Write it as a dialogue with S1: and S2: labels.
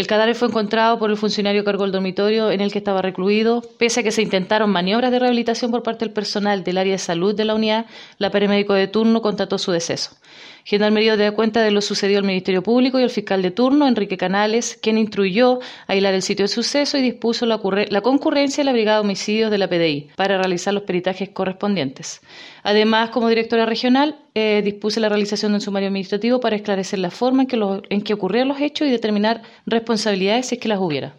S1: El cadáver fue encontrado por el funcionario cargo del dormitorio en el que estaba recluido. Pese a que se intentaron maniobras de rehabilitación por parte del personal del área de salud de la unidad, la paramédico de turno constató su deceso. Gendarmería dio cuenta de lo sucedido al Ministerio Público y al fiscal de turno, Enrique Canales, quien instruyó a hilar el sitio de suceso y dispuso la, la concurrencia de la Brigada de Homicidios de la PDI para realizar los peritajes correspondientes. Además, como directora regional, eh, dispuse la realización de un sumario administrativo para esclarecer la forma en que, en que ocurrieron los hechos y determinar responsabilidades si es que las hubiera.